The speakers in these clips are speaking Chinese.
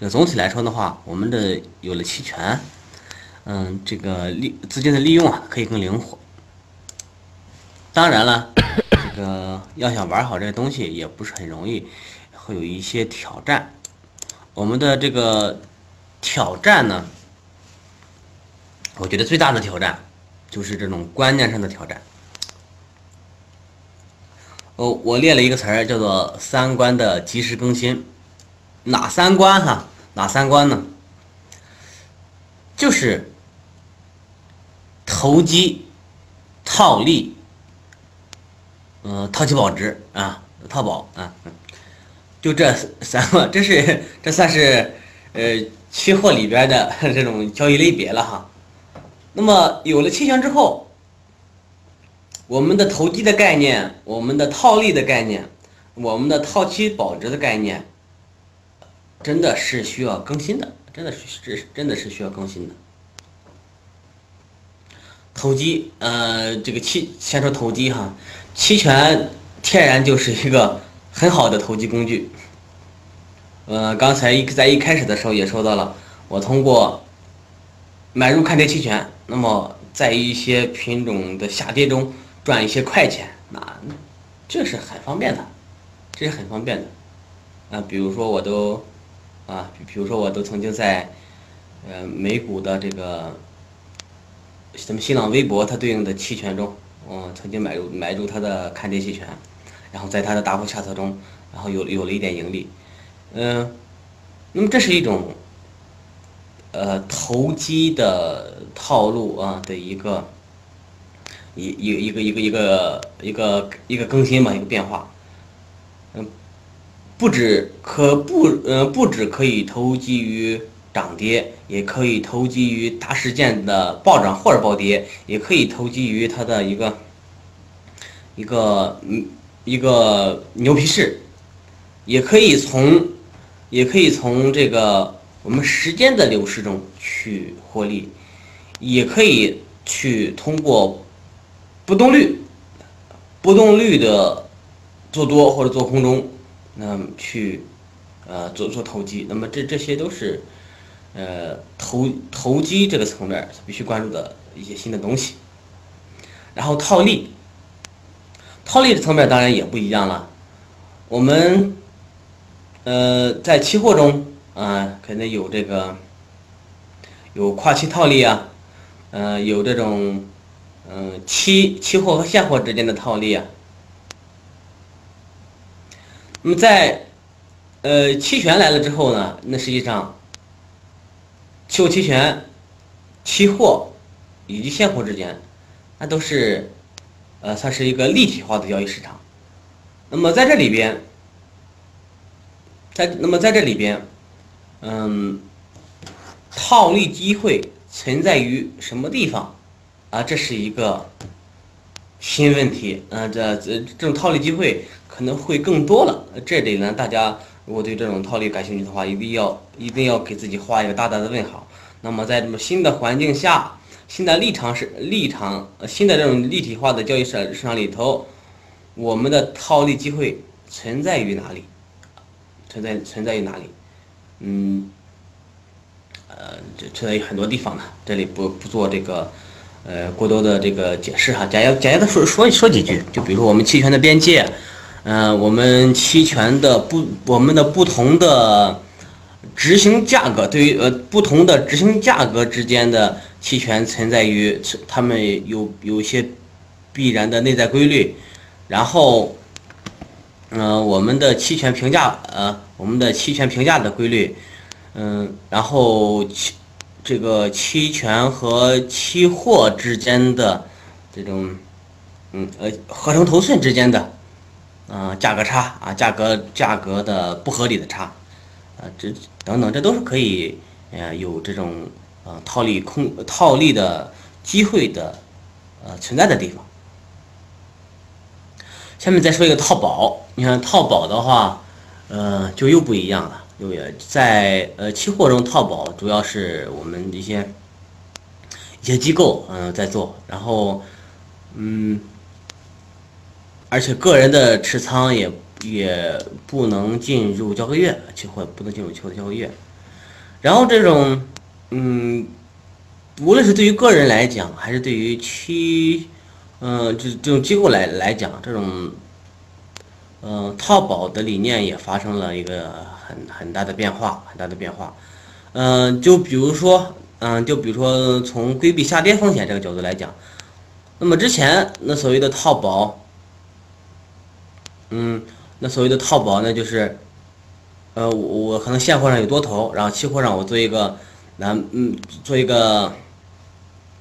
这个总体来说的话，我们的有了期权，嗯，这个利资金的利用啊，可以更灵活。当然了，这个要想玩好这个东西也不是很容易，会有一些挑战。我们的这个挑战呢，我觉得最大的挑战就是这种观念上的挑战。哦，我列了一个词儿，叫做“三观的及时更新”。哪三观哈？哪三观呢？就是投机、套利，嗯，套期保值啊，套保啊，就这三个，这是这算是呃期货里边的 这种交易类别了哈。那么有了期权之后。我们的投机的概念，我们的套利的概念，我们的套期保值的概念，真的是需要更新的，真的是是真的是需要更新的。投机，呃，这个期先说投机哈，期权天然就是一个很好的投机工具。呃，刚才一在一开始的时候也说到了，我通过买入看跌期权，那么在一些品种的下跌中。赚一些快钱，那这是很方便的，这是很方便的，啊，比如说我都，啊，比比如说我都曾经在，呃，美股的这个，什么新浪微博它对应的期权中，我曾经买入买入它的看跌期权，然后在它的大幅下测中，然后有有了一点盈利，嗯，那么这是一种，呃，投机的套路啊的一个。一一一个一个一个一个一个更新嘛，一个变化，不止可不，嗯，不止可以投机于涨跌，也可以投机于大事件的暴涨或者暴跌，也可以投机于它的一个一个嗯一个牛皮市，也可以从也可以从这个我们时间的流逝中去获利，也可以去通过。波动率，波动率的做多或者做空中，那么去呃做做投机，那么这这些都是呃投投机这个层面必须关注的一些新的东西。然后套利，套利的层面当然也不一样了。我们呃在期货中啊，肯定有这个有跨期套利啊，呃有这种。嗯，期期货和现货之间的套利啊。那么在呃期权来了之后呢，那实际上期货、期权、期货以及现货之间，那都是呃算是一个立体化的交易市场。那么在这里边，在那么在这里边，嗯，套利机会存在于什么地方？啊，这是一个新问题。嗯，这这这种套利机会可能会更多了。这里呢，大家如果对这种套利感兴趣的话，一定要一定要给自己画一个大大的问号。那么在这么新的环境下，新的立场是立场，新的这种立体化的交易市市场里头，我们的套利机会存在于哪里？存在存在于哪里？嗯，呃，这存在于很多地方呢。这里不不做这个。呃，过多的这个解释哈，简要简要的说说说几句，就比如说我们期权的边界，嗯，我们期权的不，我们的不同的执行价格，对于呃不同的执行价格之间的期权存在于它们有有一些必然的内在规律，然后，嗯，我们的期权评价，呃，我们的期权评价的规律，嗯，然后期。这个期权和期货之间的这种，嗯呃，合成头寸之间的，嗯，价格差啊，价格价格的不合理的差，啊，这等等，这都是可以，呃，有这种呃套利空套利的机会的，呃，存在的地方。下面再说一个套保，你看套保的话，呃，就又不一样了。有也在呃期货中套保，主要是我们一些一些机构嗯在做，然后嗯，而且个人的持仓也也不能进入交割月，期货不能进入期货交割月，然后这种，嗯，无论是对于个人来讲，还是对于期，嗯，这这种机构来来讲，这种，嗯，套保的理念也发生了一个很很大的变化，很大的变化。嗯，就比如说，嗯，就比如说从规避下跌风险这个角度来讲，那么之前那所谓的套保，嗯，那所谓的套保呢，就是。呃，我我可能现货上有多头，然后期货上我做一个，那嗯，做一个，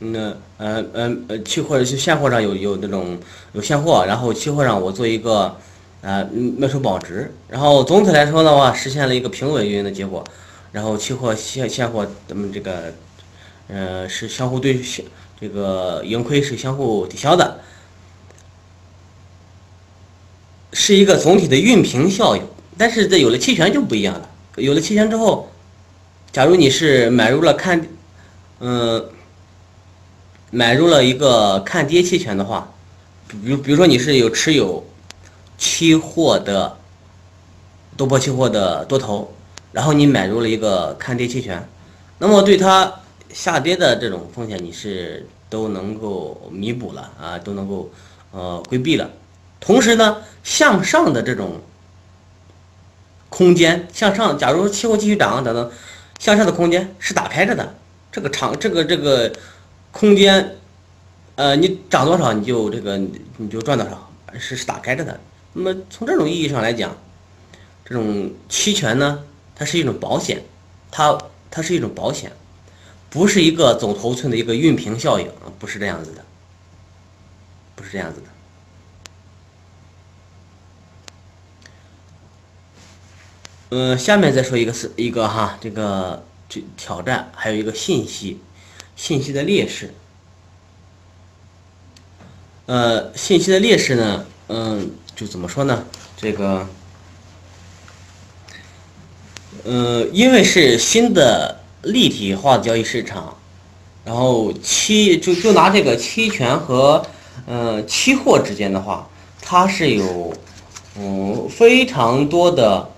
那呃呃呃，期货是现货上有有那种有现货，然后期货上我做一个，呃卖出保值，然后总体来说的话，实现了一个平稳运营的结果，然后期货现现货咱们这个，呃是相互对这个盈亏是相互抵消的，是一个总体的运平效应。但是这有了期权就不一样了。有了期权之后，假如你是买入了看，嗯，买入了一个看跌期权的话，比如比如说你是有持有期货的多波期货的多头，然后你买入了一个看跌期权，那么对它下跌的这种风险你是都能够弥补了啊，都能够呃规避了。同时呢，向上的这种。空间向上，假如期货继续涨等等，向上的空间是打开着的。这个长，这个这个空间，呃，你涨多少你就这个你就赚多少，是是打开着的。那么从这种意义上来讲，这种期权呢，它是一种保险，它它是一种保险，不是一个总头寸的一个熨平效应，不是这样子的，不是这样子的。嗯，下面再说一个是一个哈，这个这挑战，还有一个信息，信息的劣势。呃，信息的劣势呢，嗯，就怎么说呢？这个，呃，因为是新的立体化的交易市场，然后期就就拿这个期权和嗯期货之间的话，它是有嗯非常多的。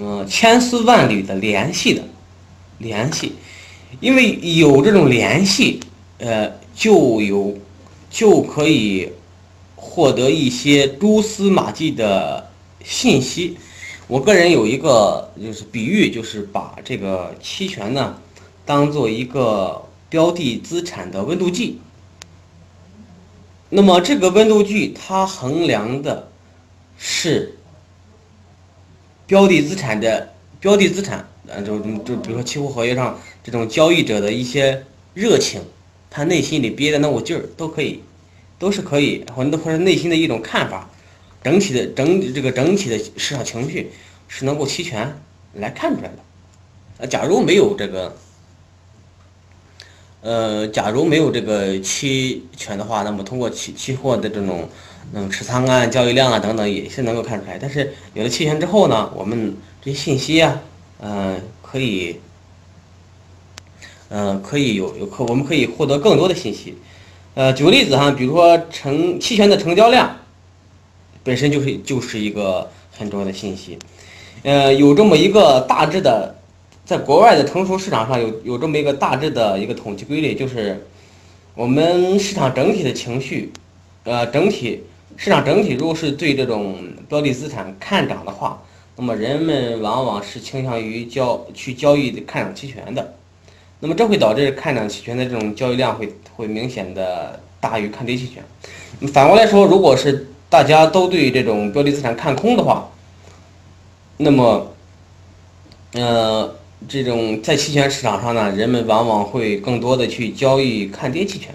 嗯，千丝万缕的联系的联系，因为有这种联系，呃，就有就可以获得一些蛛丝马迹的信息。我个人有一个就是比喻，就是把这个期权呢当做一个标的资产的温度计。那么这个温度计它衡量的是。标的资产的标的资产，呃，就就比如说期货合约上这种交易者的一些热情，他内心里憋的那股劲儿都可以，都是可以，或者或者内心的一种看法，整体的整这个整体的市场情绪是能够期权来看出来的。呃，假如没有这个，呃，假如没有这个期权的话，那么通过期期货的这种。嗯，持仓啊，交易量啊等等也是能够看出来。但是有了期权之后呢，我们这些信息啊，嗯，可以，嗯，可以有有可我们可以获得更多的信息。呃，举个例子哈，比如说成期权的成交量，本身就是就是一个很重要的信息。呃，有这么一个大致的，在国外的成熟市场上有有这么一个大致的一个统计规律，就是我们市场整体的情绪，呃，整体。市场整体如果是对这种标的资产看涨的话，那么人们往往是倾向于交去交易看涨期权的，那么这会导致看涨期权的这种交易量会会明显的大于看跌期权。反过来说，如果是大家都对这种标的资产看空的话，那么，呃，这种在期权市场上呢，人们往往会更多的去交易看跌期权，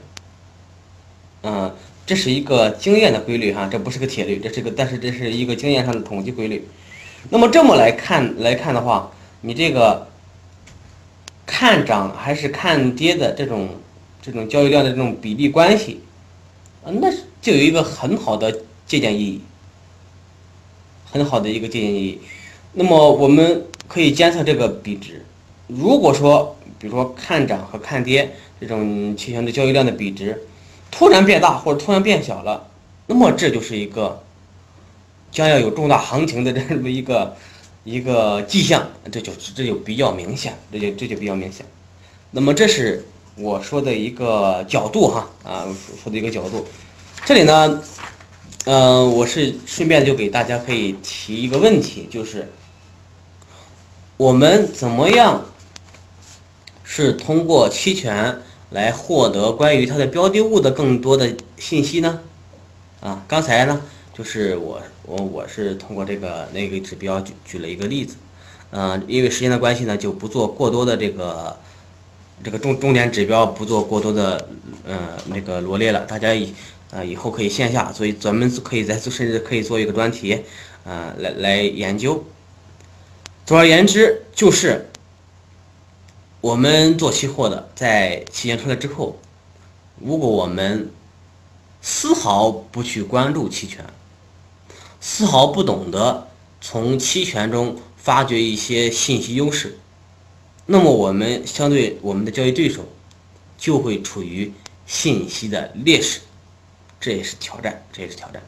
嗯。这是一个经验的规律哈，这不是个铁律，这是个，但是这是一个经验上的统计规律。那么这么来看来看的话，你这个看涨还是看跌的这种这种交易量的这种比例关系，啊，那就有一个很好的借鉴意义，很好的一个借鉴意义。那么我们可以监测这个比值，如果说比如说看涨和看跌这种期权的交易量的比值。突然变大或者突然变小了，那么这就是一个将要有重大行情的这么一个一个迹象，这就这就比较明显，这就这就比较明显。那么这是我说的一个角度哈啊，说的一个角度。这里呢，嗯，我是顺便就给大家可以提一个问题，就是我们怎么样是通过期权来获得关于它的标的物的更多的信息呢？啊，刚才呢，就是我我我是通过这个那个指标举举了一个例子，嗯，因为时间的关系呢，就不做过多的这个这个重重点指标，不做过多的嗯那个罗列了，大家以。啊，以后可以线下，所以咱们可以再甚至可以做一个专题，啊，来来研究。总而言之，就是我们做期货的，在期权出来之后，如果我们丝毫不去关注期权，丝毫不懂得从期权中发掘一些信息优势，那么我们相对我们的交易对手就会处于信息的劣势。这也是挑战，这也是挑战。